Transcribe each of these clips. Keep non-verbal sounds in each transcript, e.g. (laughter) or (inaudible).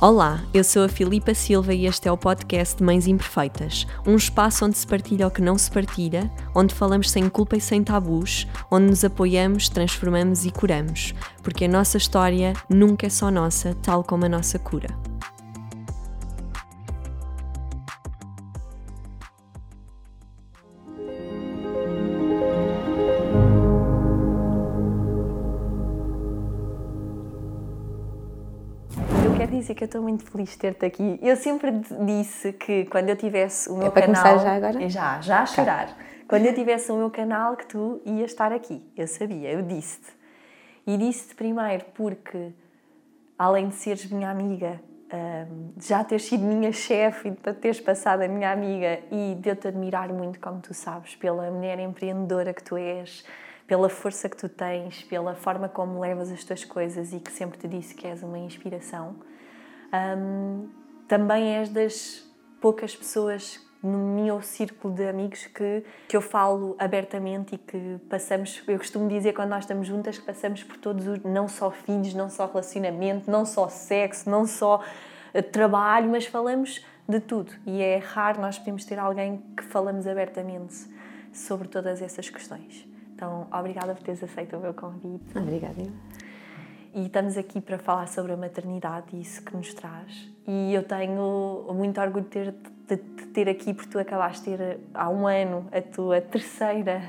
Olá, eu sou a Filipa Silva e este é o podcast de Mães Imperfeitas, um espaço onde se partilha o que não se partilha, onde falamos sem culpa e sem tabus, onde nos apoiamos, transformamos e curamos, porque a nossa história nunca é só nossa, tal como a nossa cura. Eu estou muito feliz de ter-te aqui. Eu sempre disse que quando eu tivesse o meu é para canal. começar já agora? Já, já a chorar. Tá. Quando eu tivesse o meu canal, que tu ias estar aqui. Eu sabia, eu disse-te. E disse-te primeiro porque, além de seres minha amiga, de já teres sido minha chefe e de teres passado a minha amiga e de eu te admirar muito, como tu sabes, pela mulher empreendedora que tu és, pela força que tu tens, pela forma como levas as tuas coisas e que sempre te disse que és uma inspiração um, também és das poucas pessoas no meu círculo de amigos que, que eu falo abertamente e que passamos, eu costumo dizer quando nós estamos juntas que passamos por todos os, não só filhos, não só relacionamento, não só sexo, não só uh, trabalho, mas falamos de tudo. E é raro nós podemos ter alguém que falamos abertamente sobre todas essas questões. Então, obrigada por teres aceito o meu convite. Obrigada e estamos aqui para falar sobre a maternidade e isso que nos traz. E eu tenho muito orgulho de ter, de, de ter aqui, porque tu acabaste de ter há um ano a tua terceira,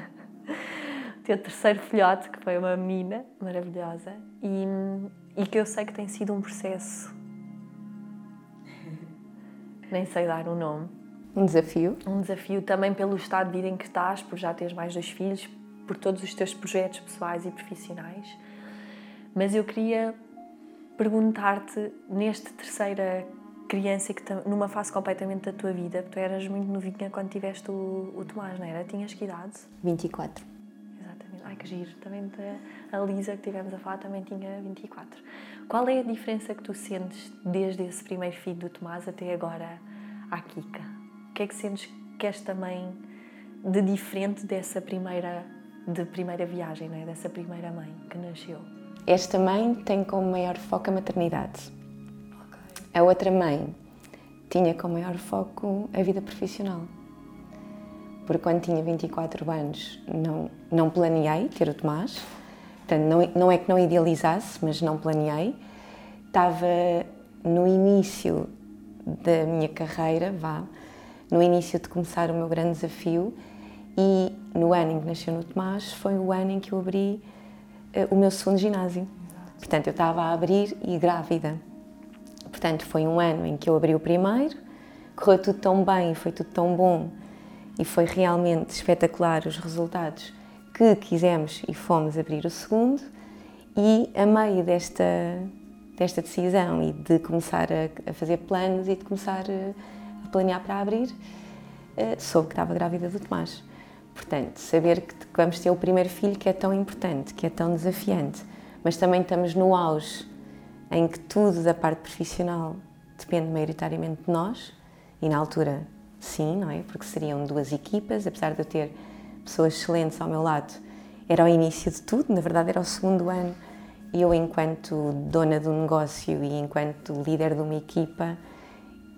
o teu terceiro filhote, que foi uma menina maravilhosa, e, e que eu sei que tem sido um processo. (laughs) Nem sei dar o um nome. Um desafio. Um desafio também pelo estado de vida em que estás, por já teres mais dois filhos, por todos os teus projetos pessoais e profissionais mas eu queria perguntar-te, neste terceira criança, que numa fase completamente da tua vida, tu eras muito novinha quando tiveste o, o Tomás, não era? Tinhas que idade? 24. Exatamente. Ai, que giro. Também a Lisa, que tivemos a falar, também tinha 24. Qual é a diferença que tu sentes desde esse primeiro filho do Tomás até agora à Kika? O que é que sentes que és também de diferente dessa primeira, de primeira viagem, não é? dessa primeira mãe que nasceu? Esta mãe tem como maior foco a maternidade. A outra mãe tinha como maior foco a vida profissional. Porque quando tinha 24 anos não, não planeei ter o Tomás. Portanto, não, não é que não idealizasse, mas não planeei. Estava no início da minha carreira, vá, no início de começar o meu grande desafio e no ano em que nasceu no Tomás foi o ano em que eu abri o meu segundo ginásio. Portanto, eu estava a abrir e grávida. Portanto, foi um ano em que eu abri o primeiro, correu tudo tão bem, foi tudo tão bom e foi realmente espetacular os resultados que quisemos e fomos abrir o segundo. E a meio desta, desta decisão e de começar a, a fazer planos e de começar a, a planear para abrir, uh, soube que estava grávida do Tomás. Portanto, saber que vamos ter o primeiro filho que é tão importante, que é tão desafiante, mas também estamos no auge em que tudo da parte profissional depende maioritariamente de nós, e na altura, sim, não é? Porque seriam duas equipas, apesar de eu ter pessoas excelentes ao meu lado, era o início de tudo, na verdade era o segundo ano, e eu, enquanto dona do negócio e enquanto líder de uma equipa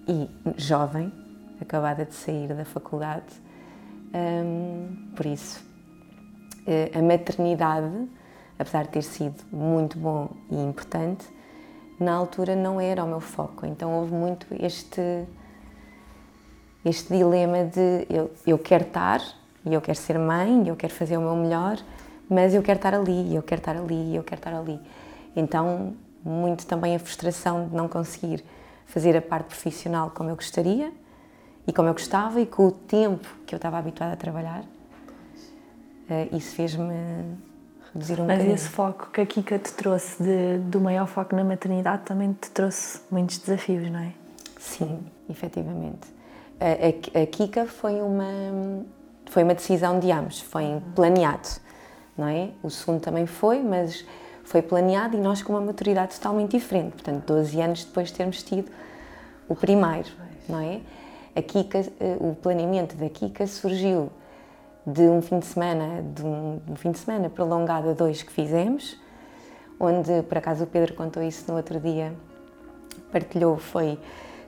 e jovem, acabada de sair da faculdade, um, por isso, eh, a maternidade, apesar de ter sido muito bom e importante, na altura não era o meu foco. Então houve muito este este dilema de eu, eu quero estar e eu quero ser mãe, eu quero fazer o meu melhor, mas eu quero estar ali, eu quero estar ali, eu quero estar ali. Então, muito também a frustração de não conseguir fazer a parte profissional como eu gostaria e como eu gostava e com o tempo que eu estava habituada a trabalhar, uh, isso fez-me reduzir um Mas bocadinho. esse foco que a Kika te trouxe, de, do maior foco na maternidade, também te trouxe muitos desafios, não é? Sim, efetivamente. A, a, a Kika foi uma, foi uma decisão de ambos, foi planeado, não é? O segundo também foi, mas foi planeado e nós com uma maturidade totalmente diferente, portanto, 12 anos depois de termos tido o primeiro, não é? A Kika, eh, o planeamento da Kika surgiu de um fim de semana, de um, um fim de semana prolongado a dois que fizemos, onde por acaso o Pedro contou isso no outro dia, partilhou foi: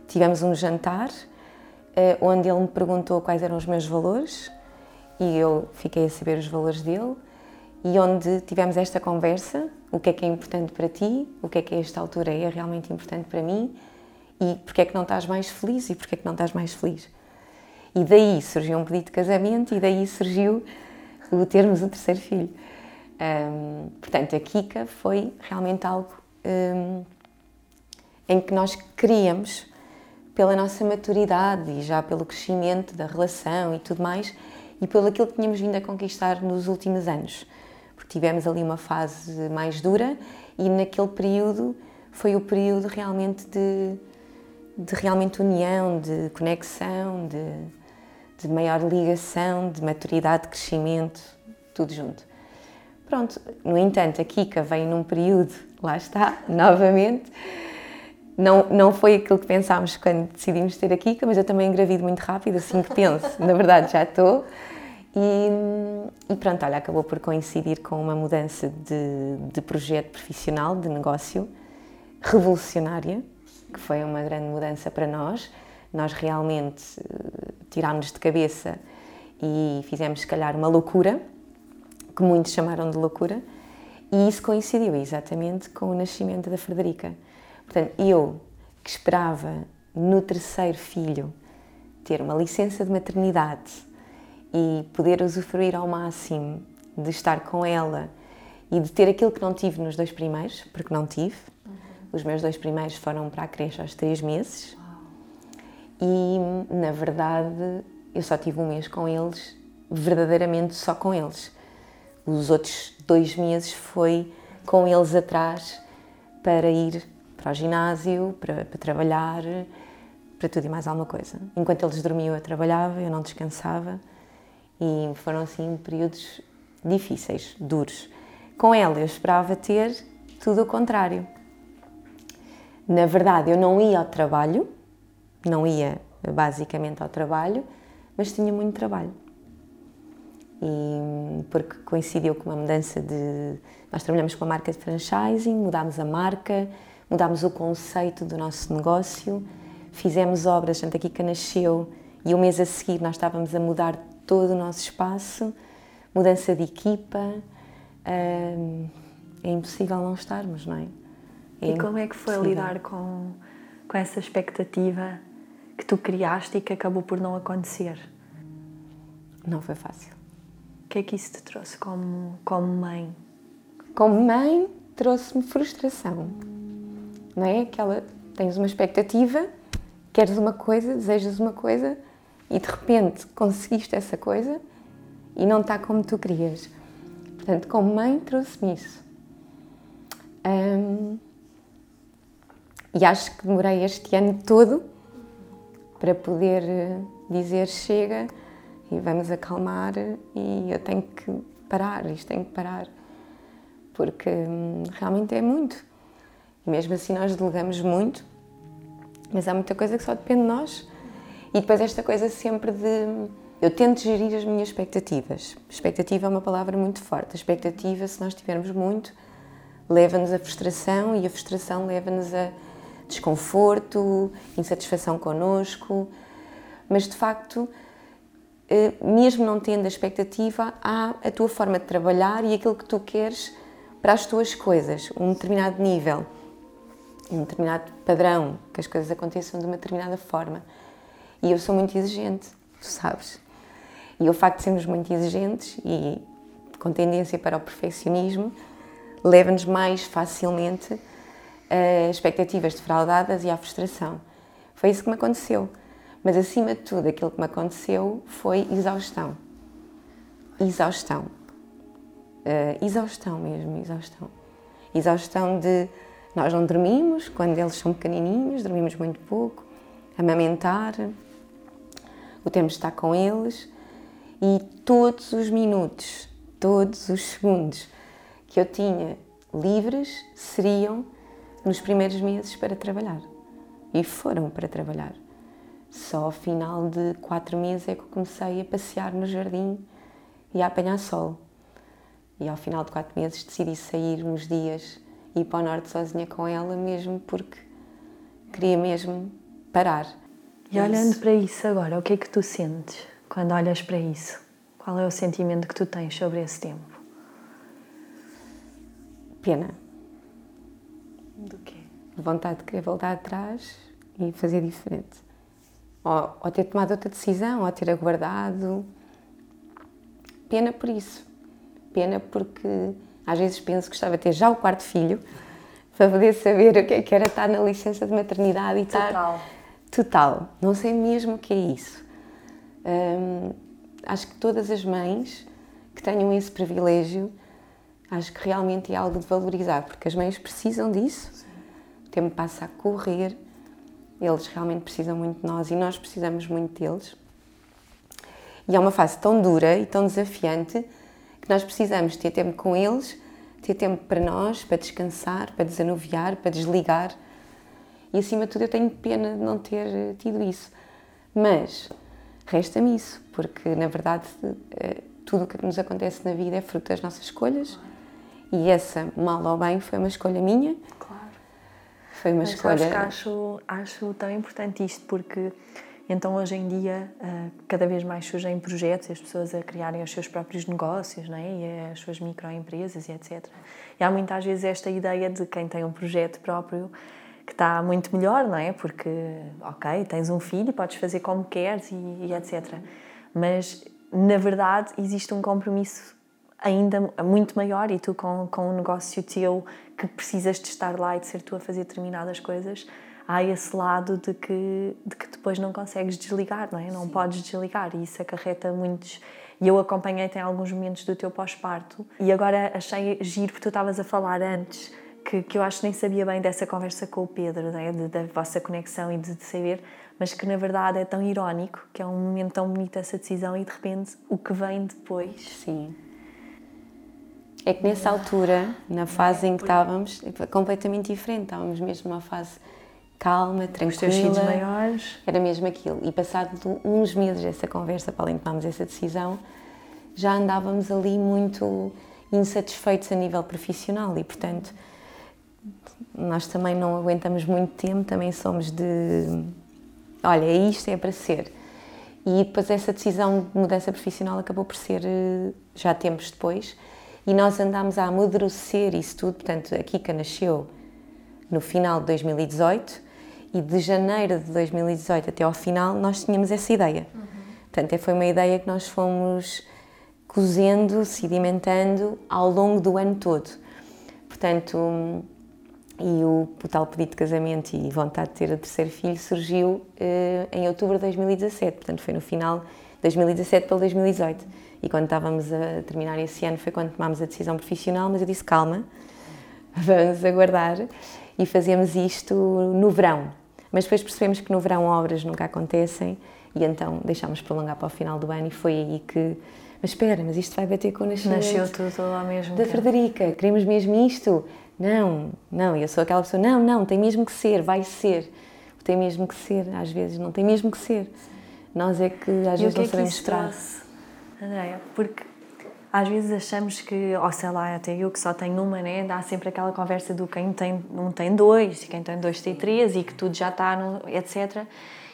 tivemos um jantar uh, onde ele me perguntou quais eram os meus valores e eu fiquei a saber os valores dele e onde tivemos esta conversa, o que é que é importante para ti, o que é que a esta altura é realmente importante para mim e porque é que não estás mais feliz e porque é que não estás mais feliz. E daí surgiu um pedido de casamento e daí surgiu o termos o terceiro filho. Um, portanto, a Kika foi realmente algo um, em que nós queríamos, pela nossa maturidade e já pelo crescimento da relação e tudo mais, e pelo aquilo que tínhamos vindo a conquistar nos últimos anos. Porque tivemos ali uma fase mais dura e naquele período foi o período realmente de, de realmente união, de conexão, de, de maior ligação, de maturidade, de crescimento, tudo junto. Pronto, no entanto, a Kika vem num período, lá está, (laughs) novamente, não, não foi aquilo que pensámos quando decidimos ter a Kika, mas eu também engravido muito rápido, assim que penso, (laughs) na verdade já estou. E, e, pronto, olha, acabou por coincidir com uma mudança de, de projeto profissional, de negócio, revolucionária, que foi uma grande mudança para nós. Nós realmente eh, tirámos de cabeça e fizemos, se calhar, uma loucura, que muitos chamaram de loucura, e isso coincidiu exatamente com o nascimento da Frederica. Portanto, eu, que esperava no terceiro filho ter uma licença de maternidade e poder usufruir ao máximo de estar com ela e de ter aquilo que não tive nos dois primeiros, porque não tive. Os meus dois primeiros foram para a creche aos três meses. E, na verdade, eu só tive um mês com eles, verdadeiramente só com eles. Os outros dois meses foi com eles atrás para ir para o ginásio, para, para trabalhar, para tudo e mais alguma coisa. Enquanto eles dormiam, eu trabalhava, eu não descansava e foram assim períodos difíceis, duros. Com ela, eu esperava ter tudo o contrário. Na verdade, eu não ia ao trabalho, não ia basicamente ao trabalho, mas tinha muito trabalho. E porque coincidiu com uma mudança de. Nós trabalhamos com a marca de franchising, mudámos a marca, mudámos o conceito do nosso negócio, fizemos obras, Santa Kika nasceu e um mês a seguir nós estávamos a mudar todo o nosso espaço, mudança de equipa. é impossível não estarmos, não é? É e como é que foi lidar com, com essa expectativa que tu criaste e que acabou por não acontecer? Não foi fácil. O que é que isso te trouxe como, como mãe? Como mãe, trouxe-me frustração. Não é? Aquela, tens uma expectativa, queres uma coisa, desejas uma coisa e de repente conseguiste essa coisa e não está como tu querias. Portanto, como mãe, trouxe-me isso. E acho que demorei este ano todo para poder eh, dizer chega e vamos acalmar e eu tenho que parar, isto tem que parar, porque hum, realmente é muito. E mesmo assim nós delegamos muito, mas há muita coisa que só depende de nós. E depois esta coisa sempre de eu tento gerir as minhas expectativas. Expectativa é uma palavra muito forte. A expectativa, se nós tivermos muito, leva-nos a frustração e a frustração leva-nos a desconforto, insatisfação connosco, mas de facto, eh, mesmo não tendo a expectativa, há a tua forma de trabalhar e aquilo que tu queres para as tuas coisas, um determinado nível, um determinado padrão, que as coisas aconteçam de uma determinada forma. E eu sou muito exigente, tu sabes. E o facto de sermos muito exigentes e com tendência para o perfeccionismo leva-nos mais facilmente a expectativas defraudadas e à frustração. Foi isso que me aconteceu. Mas acima de tudo, aquilo que me aconteceu foi exaustão. Exaustão. Uh, exaustão mesmo, exaustão. Exaustão de nós não dormimos quando eles são pequenininhos, dormimos muito pouco, amamentar, o tempo de estar com eles e todos os minutos, todos os segundos que eu tinha livres seriam nos primeiros meses para trabalhar. E foram para trabalhar. Só ao final de quatro meses é que eu comecei a passear no jardim e a apanhar sol. E ao final de quatro meses decidi sair uns dias e ir para o norte sozinha com ela, mesmo porque queria mesmo parar. E olhando para isso agora, o que é que tu sentes quando olhas para isso? Qual é o sentimento que tu tens sobre esse tempo? Pena. Do quê? Vontade de querer voltar atrás e fazer diferente. Ou, ou ter tomado outra decisão, ou ter aguardado. Pena por isso. Pena porque às vezes penso que gostava de ter já o quarto filho para poder saber o que é que era estar na licença de maternidade e Total. estar. Total. Não sei mesmo o que é isso. Hum, acho que todas as mães que tenham esse privilégio, acho que realmente é algo de valorizar, porque as mães precisam disso. Sim. O tempo passa a correr, eles realmente precisam muito de nós e nós precisamos muito deles. E é uma fase tão dura e tão desafiante que nós precisamos ter tempo com eles, ter tempo para nós, para descansar, para desanuviar, para desligar. E acima de tudo, eu tenho pena de não ter tido isso. Mas resta-me isso, porque na verdade eh, tudo o que nos acontece na vida é fruto das nossas escolhas. E essa, mal ou bem, foi uma escolha minha. Claro. Foi uma Mas escolha. sabes que acho, acho tão importante isto, porque então hoje em dia uh, cada vez mais surgem projetos, as pessoas a criarem os seus próprios negócios não é? e as suas microempresas e etc. E há muitas vezes esta ideia de quem tem um projeto próprio que está muito melhor, não é? Porque, ok, tens um filho, podes fazer como queres e, e etc. Mas, na verdade, existe um compromisso ainda muito maior e tu com, com um negócio teu que precisas de estar lá e de ser tu a fazer determinadas coisas, há esse lado de que, de que depois não consegues desligar, não é? Não Sim. podes desligar e isso acarreta muitos. E eu acompanhei-te em alguns momentos do teu pós-parto e agora achei giro porque tu estavas a falar antes que, que eu acho que nem sabia bem dessa conversa com o Pedro, não é? de, da vossa conexão e de, de saber, mas que na verdade é tão irónico, que é um momento tão bonito essa decisão e de repente o que vem depois. Sim. É que nessa altura, na fase em que estávamos, é completamente diferente. Estávamos mesmo numa fase calma, tranquila. Os teus filhos maiores. Era mesmo aquilo. E passado uns meses dessa conversa, para além de tomarmos essa decisão, já andávamos ali muito insatisfeitos a nível profissional e, portanto, nós também não aguentamos muito tempo, também somos de. Olha, isto, é para ser. E depois essa decisão de mudança profissional acabou por ser eh, já tempos depois e nós andámos a amadurecer isso tudo. Portanto, a Kika nasceu no final de 2018 e de janeiro de 2018 até ao final nós tínhamos essa ideia. Uhum. Portanto, foi uma ideia que nós fomos cozendo, sedimentando ao longo do ano todo. Portanto, e o, o, tal pedido de casamento e vontade de ter o terceiro filho surgiu eh, em outubro de 2017, portanto foi no final de 2017 para 2018. E quando estávamos a terminar esse ano foi quando tomámos a decisão profissional, mas eu disse calma, vamos aguardar e fazemos isto no verão. Mas depois percebemos que no verão obras nunca acontecem e então deixámos prolongar para o final do ano e foi aí que mas espera, mas isto vai bater com o nascimento Nasceu tudo ao mesmo da tempo. Frederica, queremos mesmo isto? Não, não, eu sou aquela pessoa, não, não, tem mesmo que ser, vai ser. Tem mesmo que ser, às vezes não tem mesmo que ser. Nós é que às e vezes que não é sabemos esperar. Andréia, porque às vezes achamos que, ou sei lá, até eu que só tenho uma, né? Dá sempre aquela conversa do quem tem um tem dois, e quem tem dois tem três, e que tudo já está, etc.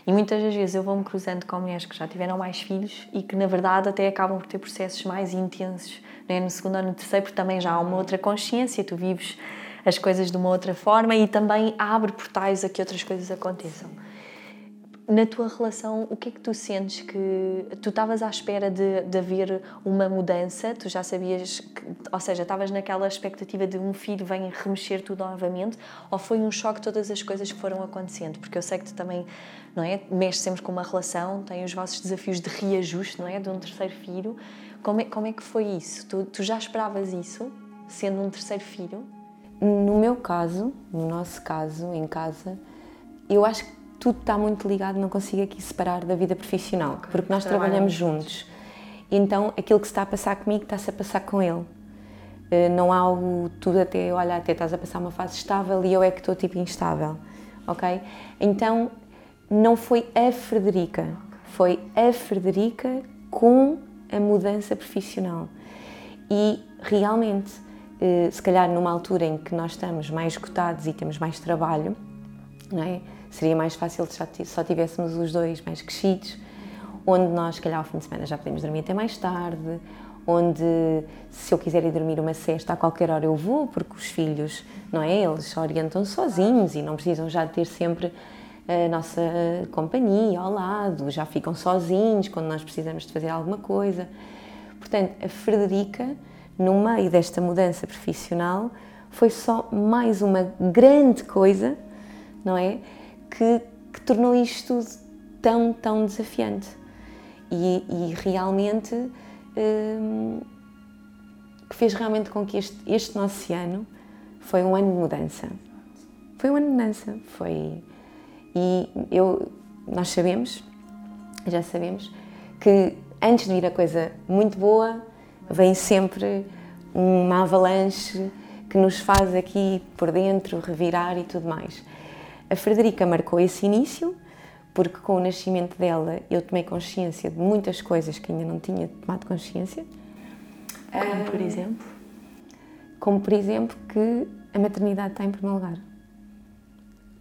E muitas das vezes eu vou-me cruzando com mulheres que já tiveram mais filhos e que, na verdade, até acabam por ter processos mais intensos né? no segundo ou no terceiro, porque também já há uma outra consciência, tu vives as coisas de uma outra forma e também abre portais a que outras coisas aconteçam. Na tua relação, o que é que tu sentes que tu estavas à espera de, de haver uma mudança? Tu já sabias, que, ou seja, estavas naquela expectativa de um filho vem remexer tudo novamente? Ou foi um choque todas as coisas que foram acontecendo? Porque eu sei que tu também, não é, mexes sempre com uma relação, tem os vossos desafios de reajuste, não é, de um terceiro filho. Como é, como é que foi isso? Tu, tu já esperavas isso, sendo um terceiro filho? No meu caso, no nosso caso, em casa, eu acho que tudo está muito ligado, não consigo aqui separar da vida profissional, okay. porque nós trabalhamos juntos. Então, aquilo que se está a passar comigo está-se a passar com ele. Eh, não há o tudo até, olha, até estás a passar uma fase estável e eu é que estou tipo instável, ok? Então, não foi a Frederica, foi a Frederica com a mudança profissional. E realmente, eh, se calhar numa altura em que nós estamos mais esgotados e temos mais trabalho, não é? Seria mais fácil se só tivéssemos os dois mais crescidos, onde nós, se calhar, ao fim de semana já podemos dormir até mais tarde, onde se eu quiser ir dormir uma cesta a qualquer hora eu vou, porque os filhos, não é? Eles se orientam sozinhos e não precisam já ter sempre a nossa companhia ao lado, já ficam sozinhos quando nós precisamos de fazer alguma coisa. Portanto, a Frederica, no meio desta mudança profissional, foi só mais uma grande coisa, não é? Que, que tornou isto tudo tão, tão desafiante. E, e realmente hum, que fez realmente com que este, este nosso ano foi um ano de mudança. Foi um ano de mudança. Foi e eu, nós sabemos, já sabemos, que antes de vir a coisa muito boa, vem sempre uma avalanche que nos faz aqui por dentro revirar e tudo mais. A Frederica marcou esse início, porque com o nascimento dela eu tomei consciência de muitas coisas que ainda não tinha tomado consciência. Como por exemplo? Como por exemplo que a maternidade está em primeiro lugar.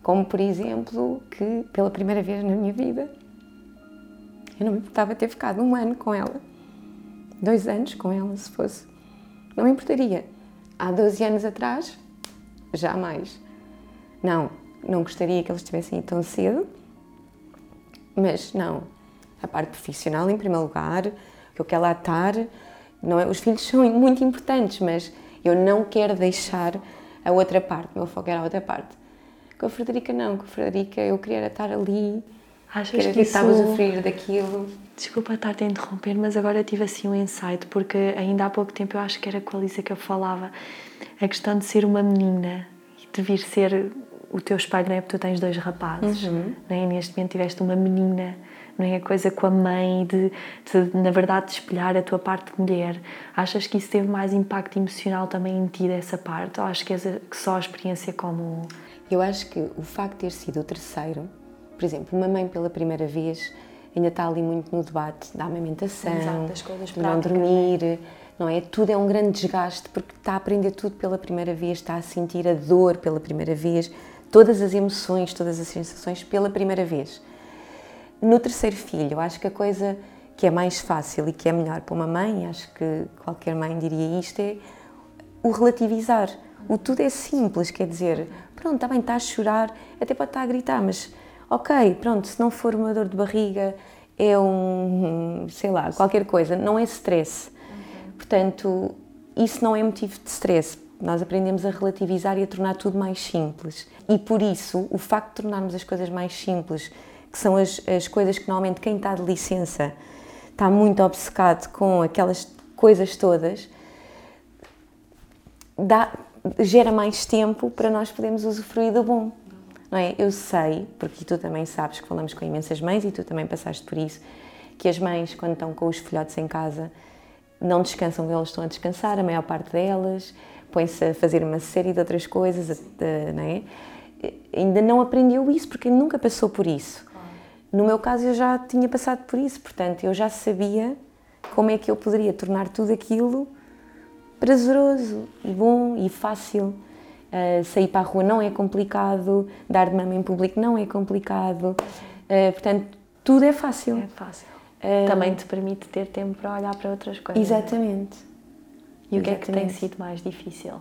Como, por exemplo, que pela primeira vez na minha vida eu não me importava ter ficado um ano com ela, dois anos com ela, se fosse. Não me importaria. Há 12 anos atrás, jamais. Não, não gostaria que eles estivessem aí tão cedo, mas não. A parte profissional, em primeiro lugar, que eu quero lá estar. Não é? Os filhos são muito importantes, mas eu não quero deixar a outra parte, o meu foco era a outra parte. Com a Frederica não, com a Frederica eu queria estar ali, Achas que, que estava a sofrer daquilo. Desculpa estar-te a interromper, mas agora tive assim um insight, porque ainda há pouco tempo eu acho que era com a Lisa que eu falava, a questão de ser uma menina e de vir ser o teu espelho, não é? Porque tu tens dois rapazes, Uhum. não é? Neste momento tiveste uma menina, não é? A coisa com a mãe, de, de, na verdade, de espelhar a tua parte de mulher. Achas que isso teve mais impacto emocional também em ti dessa parte? Ou acho que, que só a experiência como. Eu acho que o facto de ter sido o terceiro, por exemplo, uma mãe pela primeira vez ainda está ali muito no debate da amamentação, Exato, das coisas de não dormir, não é? Tudo é um grande desgaste porque está a aprender tudo pela primeira vez, está a sentir a dor pela primeira vez, todas as emoções, todas as sensações pela primeira vez. No terceiro filho, eu acho que a coisa que é mais fácil e que é melhor para uma mãe, acho que qualquer mãe diria isto, é o relativizar. O tudo é simples, quer dizer, pronto, está bem, está a chorar, até pode estar a gritar, mas ok, pronto, se não for uma dor de barriga, é um, sei lá, qualquer coisa, não é stress. Portanto, isso não é motivo de stress. Nós aprendemos a relativizar e a tornar tudo mais simples. E por isso, o facto de tornarmos as coisas mais simples, que são as, as coisas que normalmente quem está de licença está muito obcecado com aquelas coisas todas, dá, gera mais tempo para nós podermos usufruir do bom. Não é? Eu sei, porque tu também sabes que falamos com imensas mães e tu também passaste por isso, que as mães, quando estão com os filhotes em casa, não descansam eles estão a descansar, a maior parte delas, põem-se a fazer uma série de outras coisas, não é? Ainda não aprendeu isso porque nunca passou por isso. No meu caso, eu já tinha passado por isso, portanto, eu já sabia como é que eu poderia tornar tudo aquilo prazeroso e bom e fácil. Uh, sair para a rua não é complicado, dar de mama em público não é complicado, Uh, portanto, tudo é fácil. É fácil. Uh, Também te permite ter tempo para olhar para outras coisas. Exatamente. E o que é que tem sido mais difícil?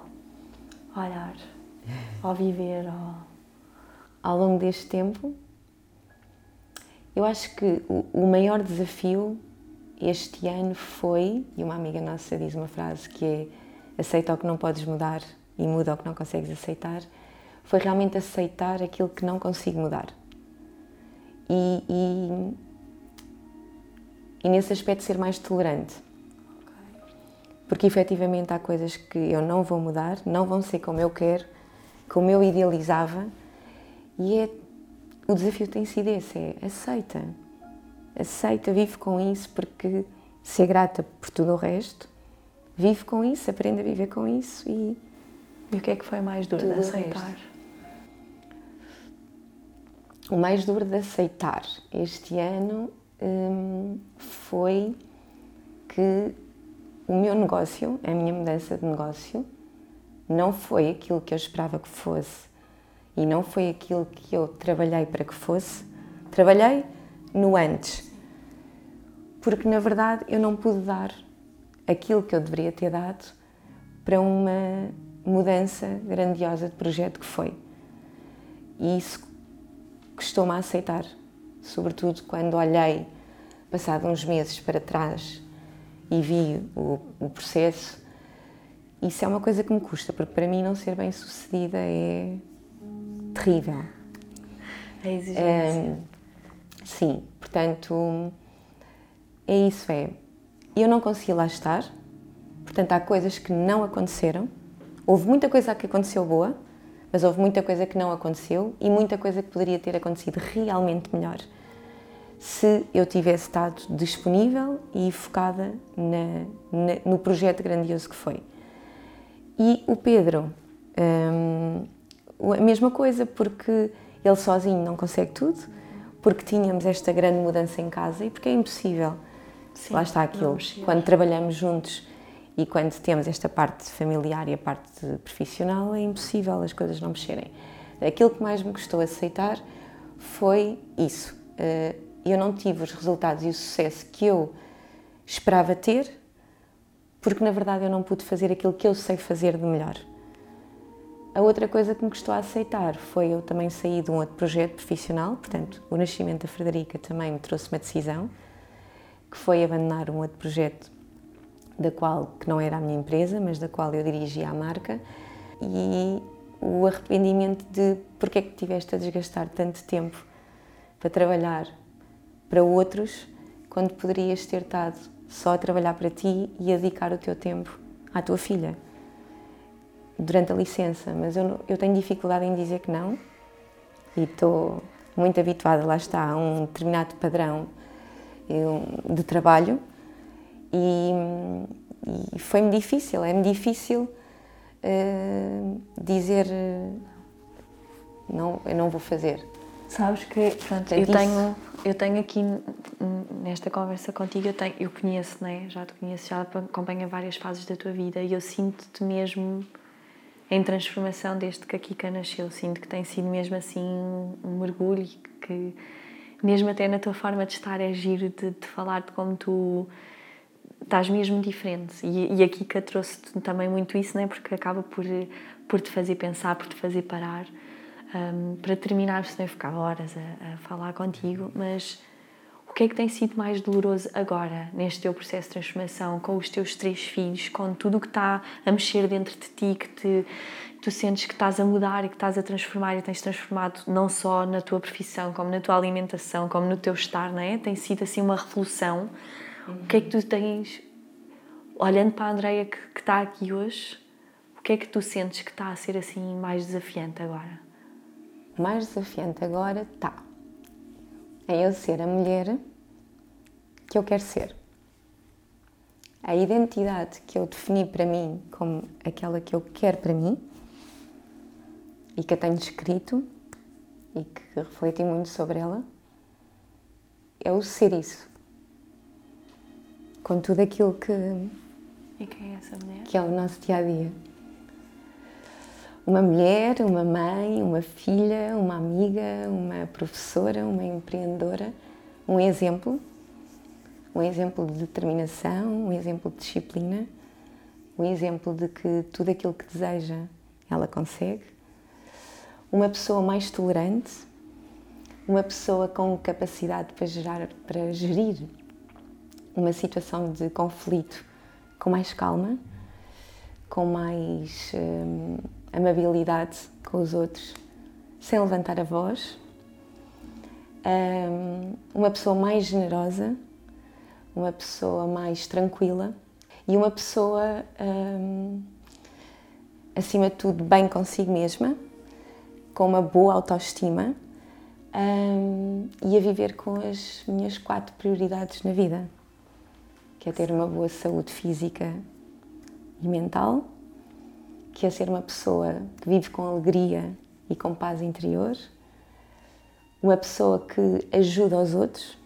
Olhar, ou viver, ou... Ao longo deste tempo, eu acho que o, o maior desafio este ano foi, e uma amiga nossa diz uma frase que é aceita o que não podes mudar e muda o que não consegues aceitar, foi realmente aceitar aquilo que não consigo mudar. E, e, e nesse aspecto ser mais tolerante. Porque efetivamente há coisas que eu não vou mudar, não vão ser como eu quero, como eu idealizava, e é, o desafio tem sido esse, é aceita. Aceita, vive com isso, porque ser grata por tudo o resto, vive com isso, aprende a viver com isso e E o que é que foi mais duro de aceitar? o mais duro de aceitar este ano hum, foi que o meu negócio, a minha mudança de negócio, não foi aquilo que eu esperava que fosse e não foi aquilo que eu trabalhei para que fosse. Trabalhei no antes, porque na verdade eu não pude dar aquilo que eu deveria ter dado para uma mudança grandiosa de projeto que foi. E isso custou-me a aceitar, sobretudo quando olhei, passado uns meses para trás e vi o, o processo. Isso é uma coisa que me custa, porque para mim não ser bem sucedida é terrível. A exigência. sim, portanto, é isso, é. Eu não consegui lá estar, portanto, há coisas que não aconteceram. Houve muita coisa que aconteceu boa, mas houve muita coisa que não aconteceu e muita coisa que poderia ter acontecido realmente melhor se eu tivesse estado disponível e focada na, na, no projeto grandioso que foi. E o Pedro, hum, a mesma coisa, porque ele sozinho não consegue tudo, porque tínhamos esta grande mudança em casa e porque é impossível. Sim, Lá está aquilo. Quando trabalhamos juntos e quando temos esta parte familiar e a parte profissional, é impossível as coisas não mexerem. Aquilo que mais me custou aceitar foi isso. Eh, eu não tive os resultados e o sucesso que eu esperava ter, porque na verdade eu não pude fazer aquilo que eu sei fazer de melhor. A outra coisa que me custou a aceitar foi eu também sair de um outro projeto profissional, portanto, o nascimento da Frederica também me trouxe uma decisão, que foi abandonar um outro projeto da qual que não era a minha empresa, mas da qual eu dirigia a marca e o arrependimento de porque é que tiveste a desgastar tanto tempo para trabalhar para outros quando poderias ter estado só a trabalhar para ti e a dedicar o teu tempo à tua filha durante a licença, mas eu, eu tenho dificuldade em dizer que não e estou muito habituada, lá está, a um determinado padrão de trabalho e, e foi-me difícil, é-me difícil uh, dizer não, eu não vou fazer. Sabes que, pronto, é eu tenho, eu tenho aqui nesta conversa contigo, eu, tenho, eu conheço, né? já te conheço, já acompanho várias fases da tua vida e eu sinto-te mesmo em transformação desde que a Kika nasceu. Sinto que tem sido mesmo assim um mergulho que, mesmo até na tua forma de estar, é giro de, de falar de como tu estás mesmo diferente. E, e a Kika trouxe também muito isso, né? porque acaba por, por te fazer pensar, por te fazer parar. Um, para terminar, senão eu ficava horas a, a, falar contigo, mas o que é que tem sido mais doloroso agora, neste teu processo de transformação, com os teus três filhos, com tudo o que está a mexer dentro de ti, que te, tu sentes que estás a mudar e que estás a transformar e tens transformado não só na tua profissão, como na tua alimentação, como no teu estar, não é? Tem sido assim uma revolução. Uhum. O que é que tu tens, olhando para a Andreia que, que está aqui hoje, o que é que tu sentes que está a ser assim mais desafiante agora? Mais desafiante agora está em eu ser a mulher que eu quero ser. A identidade que eu defini para mim como aquela que eu quero para mim e que eu tenho escrito e que refleti muito sobre ela é o ser isso. Com tudo aquilo que. E quem é essa mulher? Que é o nosso dia a dia uma mulher, uma mãe, uma filha, uma amiga, uma professora, uma empreendedora, um exemplo, um exemplo de determinação, um exemplo de disciplina, um exemplo de que tudo aquilo que deseja ela consegue, uma pessoa mais tolerante, uma pessoa com capacidade para, gerar, para gerir uma situação de conflito com mais calma, com mais. Hum, amabilidade com os outros, sem levantar a voz. uma pessoa mais generosa, uma pessoa mais tranquila e uma pessoa, acima de tudo, bem consigo mesma, com uma boa autoestima e a viver com as minhas quatro prioridades na vida, que é ter uma boa saúde física e mental que é ser uma pessoa que vive com alegria e com paz interior, uma pessoa que ajuda os outros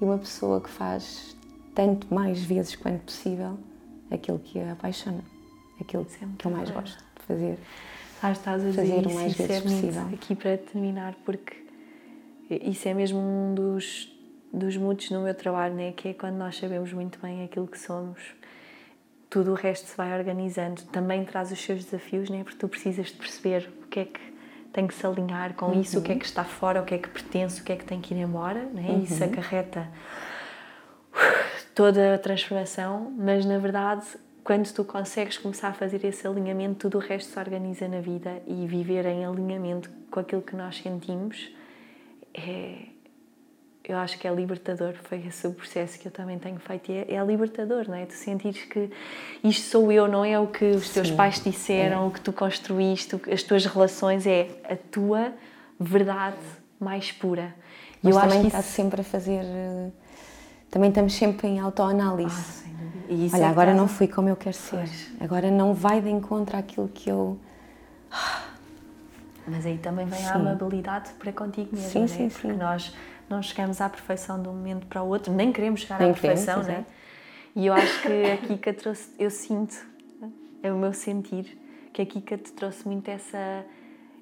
e uma pessoa que faz tanto mais vezes quanto possível aquilo que a apaixona, aquilo que eu mais gosto de fazer. Ah, estás a fazer o mais vezes é muito possível. aqui para terminar, porque isso é mesmo um dos, dos muitos no meu trabalho, né? que é quando nós sabemos muito bem aquilo que somos, tudo o resto se vai organizando. Também traz os seus desafios, né? porque tu precisas de perceber o que é que tem que se alinhar com isso, o que é que está fora, o que é que pertence, o que é que tem que ir embora. Né? Isso acarreta toda a transformação, mas na verdade, quando tu consegues começar a fazer esse alinhamento, tudo o resto se organiza na vida e viver em alinhamento com aquilo que nós sentimos é, eu acho que é libertador. Foi esse o processo que eu também tenho feito. E é, é libertador, não é? Tu sentires que isto sou eu, não é o que os teus Sim. pais disseram, É. o que tu construíste, que- as tuas relações, é a tua verdade mais pura. E eu acho também que está isso. sempre a fazer. eh, Também estamos sempre em Ah, autoanálise. isso Olha, é que agora não fui como eu quero ser. Pois. Agora não vai de encontro àquilo que eu. Mas aí também vem a Sim. amabilidade para contigo mesmo, Sim, né? sim, Porque sim. nós não chegamos à perfeição de um momento para o outro, nem queremos chegar Nem à queremos, perfeição, né? exato. E eu acho que a Kika trouxe, eu sinto, é o meu sentir, que a Kika te trouxe muito essa,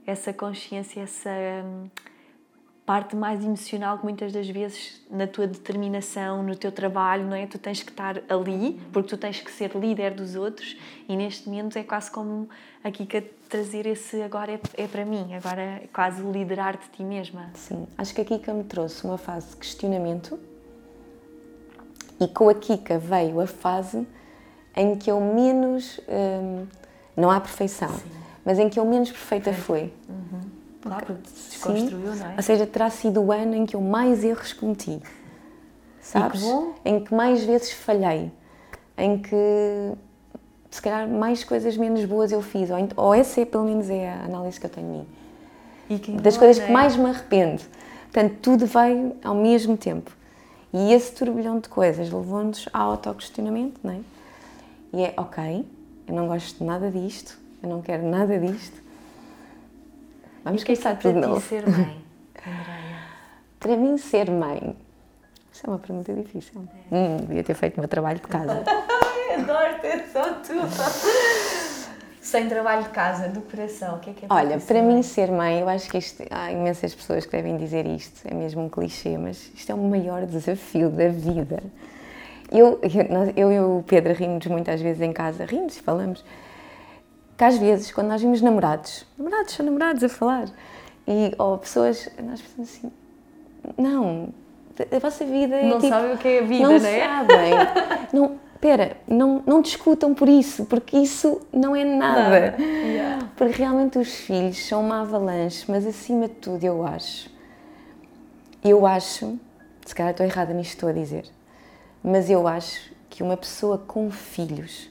essa consciência, essa hum, parte mais emocional que muitas das vezes na tua determinação, no teu trabalho, não é? Tu tens que estar ali, porque tu tens que ser líder dos outros e neste momento é quase como a Kika trazer esse agora é, é para mim, agora é quase liderar de ti mesma. Sim, acho que a Kika me trouxe uma fase de questionamento e com a Kika veio a fase em que eu menos. hum, não há perfeição, mas em que eu menos perfeita fui. Porque Sim. desconstruiu, não é? Ou seja, terá sido o ano em que eu mais erros cometi. Sabes? bom. Em que mais vezes falhei. Em que se calhar mais coisas menos boas eu fiz. Ou, ou essa é pelo menos é a análise que eu tenho de mim. Que Das coisas não que é? mais me arrependo. Portanto, tudo vai ao mesmo tempo. E esse turbilhão de coisas levou-nos ao autoquestionamento, não é? E é, ok, eu não gosto de nada disto, eu não quero nada disto. Vamos E o que é começar é para de novo. ser mãe, Andréia? Para mim, ser mãe. Isso é uma pergunta difícil. Hum, devia ter feito o meu trabalho de casa. (laughs) Adoro ter só tu. Sem trabalho de casa, do coração, o que é que é Olha, ti ser para mim, ser mãe, eu acho que isto, há imensas pessoas que devem dizer isto, é mesmo um clichê, mas isto é o maior desafio da vida. Eu, eu, eu e o Pedro rimos muitas vezes em casa, rimos e falamos, que às vezes, quando nós vimos namorados, namorados são namorados a falar, e, ou pessoas, nós pensamos assim, não, a vossa vida é Não tipo, sabem o que é a vida, não não é? sabem. (laughs) Não, pera, não, não discutam por isso, porque isso não é nada. Yeah. Porque realmente os filhos são uma avalanche, mas acima de tudo eu acho, eu acho, se calhar estou errada nisto que estou a dizer, mas eu acho que uma pessoa com filhos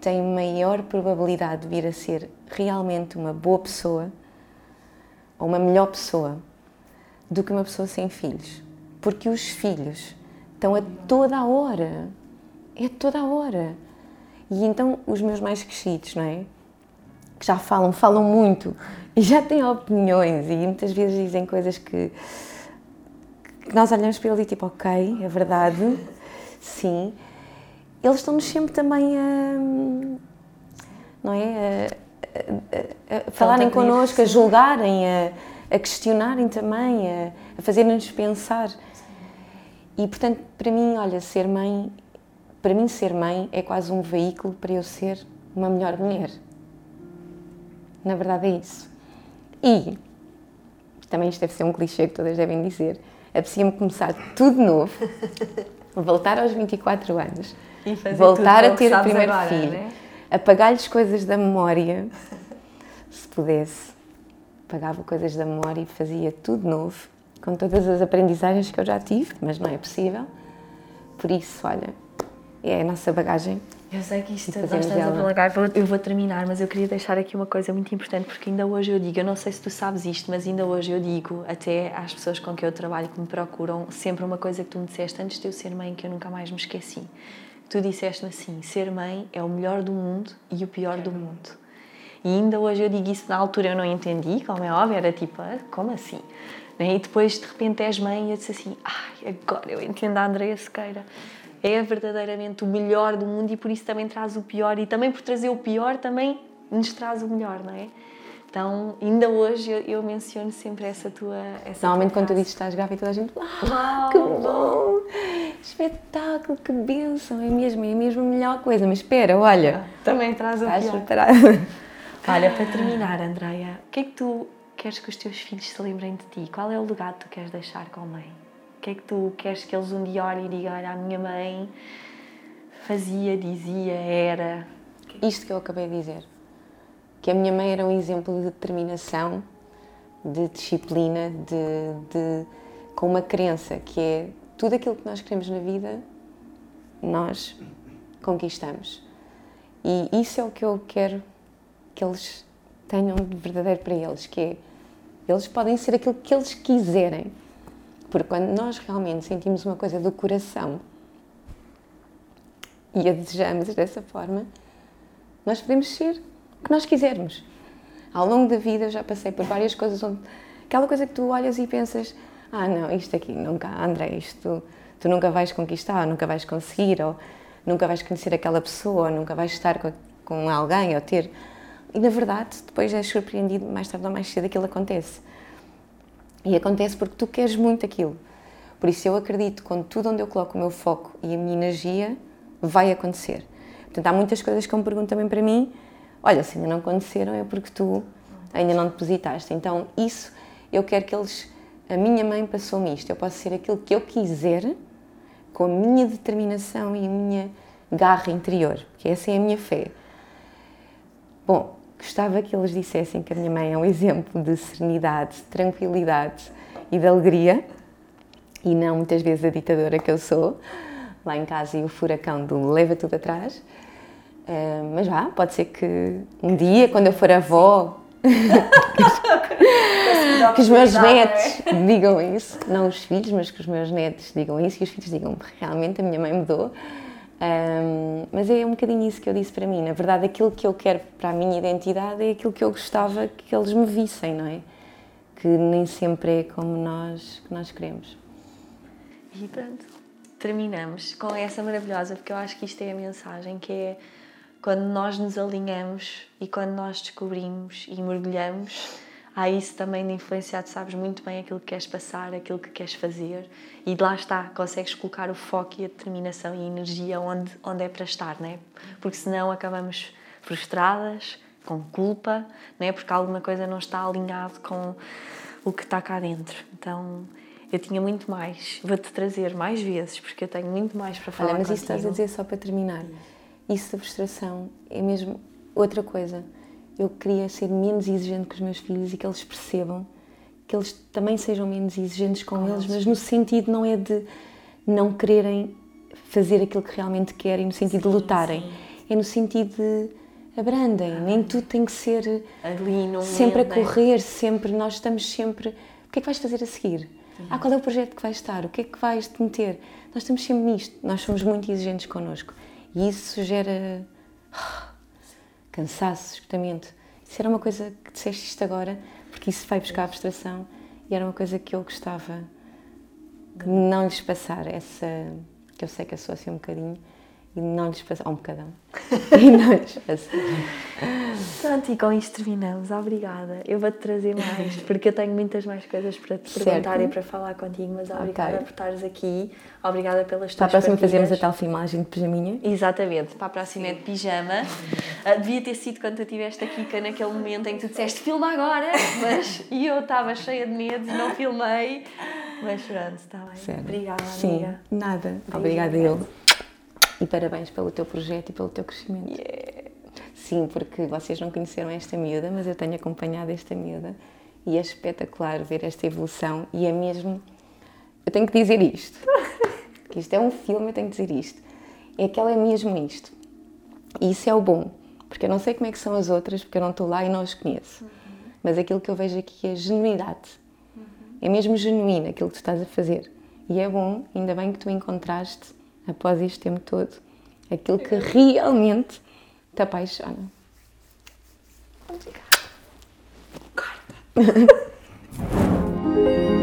tem maior probabilidade de vir a ser realmente uma boa pessoa ou uma melhor pessoa do que uma pessoa sem filhos. Porque os filhos estão a toda a hora. É toda a hora. E então os meus mais crescidos, não é? Que já falam, falam muito e já têm opiniões e muitas vezes dizem coisas que, que nós olhamos para ele e tipo, ok, é verdade, sim. Eles estão-nos sempre também a. não é? A, a- a falarem connosco, a julgarem, a, a questionarem também, a, a fazerem-nos pensar. E portanto, para mim, olha, ser mãe, para mim ser mãe é quase um veículo para eu ser uma melhor mulher. Na verdade é isso. E também isto deve ser um clichê que todas devem dizer. Apetecia-me começar tudo de novo, (laughs) voltar aos 24 anos, voltar a que ter o primeiro agora, filho, né? apagar-lhes coisas da memória, se pudesse, apagava coisas da memória e fazia tudo novo, com todas as aprendizagens que eu já tive, mas não é possível. Por isso, olha, é a nossa bagagem. Eu sei que isto nós estamos a prolongar, eu vou terminar, mas eu queria deixar aqui uma coisa muito importante, porque ainda hoje eu digo, eu não sei se tu sabes isto, mas ainda hoje eu digo, até às pessoas com quem eu trabalho que me procuram, sempre uma coisa que tu me disseste antes de eu ser mãe, que eu nunca mais me esqueci. Tu disseste-me assim: ser mãe é o melhor do mundo e o pior do mundo. E ainda hoje eu digo isso, na altura eu não entendi, como é óbvio, era tipo, "Ah, como assim? Né? E depois de repente és mãe e eu disse assim: ai, agora eu entendo a Andreia Sequeira. É verdadeiramente o melhor do mundo e por isso também traz o pior. E também por trazer o pior, também nos traz o melhor, não é? Então, ainda hoje eu, eu menciono sempre essa tua. Essa Normalmente, tua quando tu dizes que estás grávida, toda a gente. Uau, que bom! Espetáculo, que bênção! É mesmo, é mesmo a melhor coisa. Mas espera, olha. Também traz o pior. preparada? (laughs) Olha, para terminar, Andreia, o que é que tu queres que os teus filhos se lembrem de ti? Qual é o legado que tu queres deixar com a mãe? O que é que tu queres que eles um dia olhem e digam: olha, a minha mãe fazia, dizia, era. Isto que eu acabei de dizer. Que a minha mãe era um exemplo de determinação, de disciplina, de, de- com uma crença que é tudo aquilo que nós queremos na vida, nós conquistamos. E isso é o que eu quero que eles tenham de verdadeiro para eles, que é eles podem ser aquilo que eles quiserem. Porque quando nós realmente sentimos uma coisa do coração e a desejamos dessa forma, nós podemos ser o que nós quisermos. Ao longo da vida eu já passei por várias coisas onde aquela coisa que tu olhas e pensas ah não, isto aqui nunca, André, isto tu nunca vais conquistar, nunca vais conseguir, ou nunca vais conhecer aquela pessoa, ou nunca vais estar com, com alguém, ou ter... E na verdade, depois és surpreendido, mais tarde ou mais cedo aquilo acontece. E acontece porque tu queres muito aquilo. Por isso eu acredito que tudo onde eu coloco o meu foco e a minha energia vai acontecer. Portanto, há muitas coisas que me perguntam também para mim, olha, se ainda não aconteceram é porque tu ainda não depositaste. Então, isso eu quero que eles, a minha mãe passou-me isto, eu posso ser aquilo que eu quiser, com a minha determinação e a minha garra interior, porque essa é a minha fé. Bom, gostava que eles dissessem que a minha mãe é um exemplo de serenidade, de tranquilidade e de alegria, e não muitas vezes a ditadora que eu sou, lá em casa e o furacão do leva tudo atrás. Eh, mas vá, pode ser que um dia, quando eu for avó, (laughs) (laughs) que os meus netos digam isso, não os filhos, mas que os meus netos digam isso e os filhos digam realmente a minha mãe mudou. Ahm, mas é um bocadinho isso que eu disse para mim. Na verdade, aquilo que eu quero para a minha identidade é aquilo que eu gostava que eles me vissem, não é? Que nem sempre é como nós, que nós queremos. E pronto, terminamos com essa maravilhosa, porque eu acho que isto é a mensagem, que é quando nós nos alinhamos e quando nós descobrimos e mergulhamos, há isso também de influenciar, tu sabes muito bem aquilo que queres passar, aquilo que queres fazer e lá está, consegues colocar o foco e a determinação e a energia onde, onde é para estar, não é? Porque senão acabamos frustradas, com culpa, não é? Porque alguma coisa não está alinhado com o que está cá dentro. Então, eu tinha muito mais. Vou-te trazer mais vezes, porque eu tenho muito mais para falar Olha, mas contigo. isso estás a dizer só para terminar. Isso da frustração é mesmo outra coisa. Eu queria ser menos exigente com os meus filhos e que eles percebam que eles também sejam menos exigentes com, eles, mas no sentido não é de não quererem fazer aquilo que realmente querem, no sentido de lutarem. É no sentido de abrandem, nem tudo tem que ser sempre a momento, não é? correr, sempre, nós estamos sempre. O que é que vais fazer a seguir? Ah, qual é o projeto que vais estar? O que é que vais te meter? Nós estamos sempre nisto, nós somos muito exigentes connosco e isso gera (sighs) ah, cansaço, esgotamento. Isso era uma coisa que disseste isto agora, porque isso vai buscar a frustração e era uma coisa que eu gostava de não lhes passar, essa. que eu sei que eu sou assim um bocadinho, e não lhes passar. ou um bocadão. (laughs) e não lhes passar. Pronto, e com isto terminamos. Obrigada. Eu vou-te trazer mais, porque eu tenho muitas mais coisas para te perguntar Certo. e para falar contigo, mas obrigada Ok. por estares aqui. Obrigada pelas Para a tuas próxima fazemos a tal filmagem de pijaminha. Exatamente, para a próxima é de pijama. Ah, devia ter sido quando tu estiveste aqui, que naquele momento em que tu disseste filma agora, mas e eu estava cheia de medo não filmei. Mas pronto, está bem. Sério. Obrigada, Sim, amiga. nada. Obrigada eu. E parabéns pelo teu projeto e pelo teu crescimento. Sim, porque vocês não conheceram esta miúda, mas eu tenho acompanhado esta miúda e é espetacular ver esta evolução e é mesmo. Eu tenho que dizer isto. (laughs) Que isto é um filme, eu tenho que dizer isto. É que ela é mesmo isto. E isso é o bom, porque eu não sei como é que são as outras, porque eu não estou lá e não as conheço. Mas aquilo que eu vejo aqui é genuidade. É mesmo genuíno aquilo que tu estás a fazer. E é bom, ainda bem que tu encontraste, após este tempo todo, aquilo que realmente te apaixona. Obrigada. Corta. (laughs)